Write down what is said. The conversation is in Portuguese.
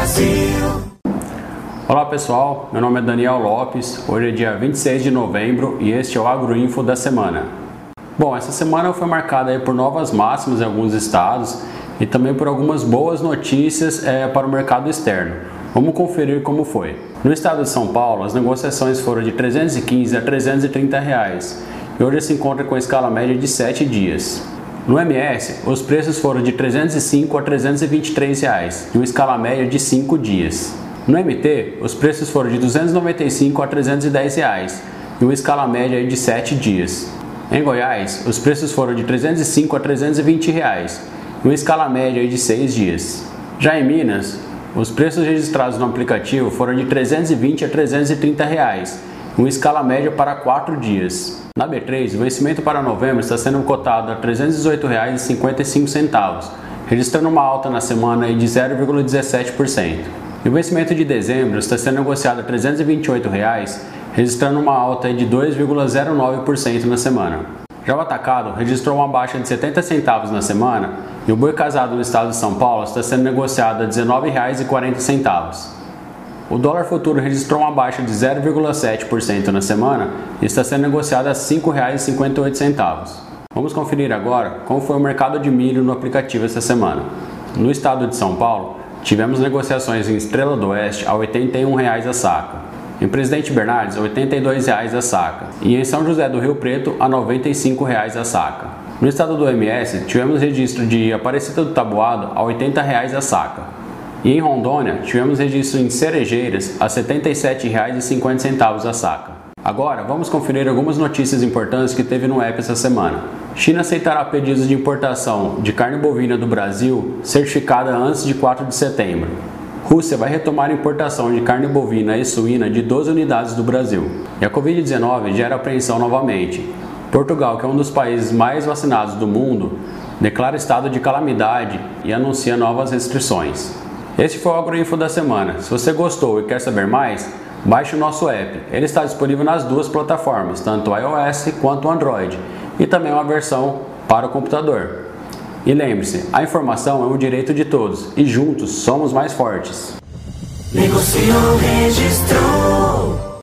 Brasil. Olá pessoal, meu nome é Daniel Lopes. Hoje é dia 26 de novembro e este é o Agroinfo da semana. Bom, essa semana foi marcada por novas máximas em alguns estados e também por algumas boas notícias é, para o mercado externo. Vamos conferir como foi. No estado de São Paulo, as negociações foram de 315 a 330 reais e hoje se encontra com a escala média de 7 dias. No MS, os preços foram de 305 a 323 reais e uma escala média de 5 dias. No MT, os preços foram de 295 a 310 reais e uma escala média de 7 dias. Em Goiás, os preços foram de 305 a 320 reais e uma escala média de 6 dias. Já em Minas, os preços registrados no aplicativo foram de 320 a 330 reais, uma escala média para 4 dias. Na B3, o vencimento para novembro está sendo cotado a R$ 318,55, registrando uma alta na semana de 0,17%. E o vencimento de dezembro está sendo negociado a 328 reais, registrando uma alta de 2,09% na semana. Já o atacado registrou uma baixa de 70 centavos na semana e o boi casado no estado de São Paulo está sendo negociado a R$ 19,40. O dólar futuro registrou uma baixa de 0,7% na semana e está sendo negociado a R$ 5,58. Vamos conferir agora como foi o mercado de milho no aplicativo essa semana. No estado de São Paulo, tivemos negociações em Estrela do Oeste a R$ 81,00 a saca, em Presidente Bernardes a R$ 82,00 a saca e em São José do Rio Preto a R$ 95,00 a saca. No estado do MS, tivemos registro de Aparecida do Tabuado a R$ 80,00 a saca. E em Rondônia, tivemos registro em cerejeiras a R$ 77,50 a saca. Agora, vamos conferir algumas notícias importantes que teve no app essa semana. China aceitará pedidos de importação de carne bovina do Brasil certificada antes de 4 de setembro. Rússia vai retomar a importação de carne bovina e suína de 12 unidades do Brasil. E a Covid-19 gera apreensão novamente. Portugal, que é um dos países mais vacinados do mundo, declara estado de calamidade e anuncia novas restrições. Este foi o Agroinfo da semana. Se você gostou e quer saber mais, baixe o nosso app. Ele está disponível nas duas plataformas, tanto iOS quanto Android, e também uma versão para o computador. E lembre-se, a informação é um direito de todos e juntos somos mais fortes. Negociou, registrou.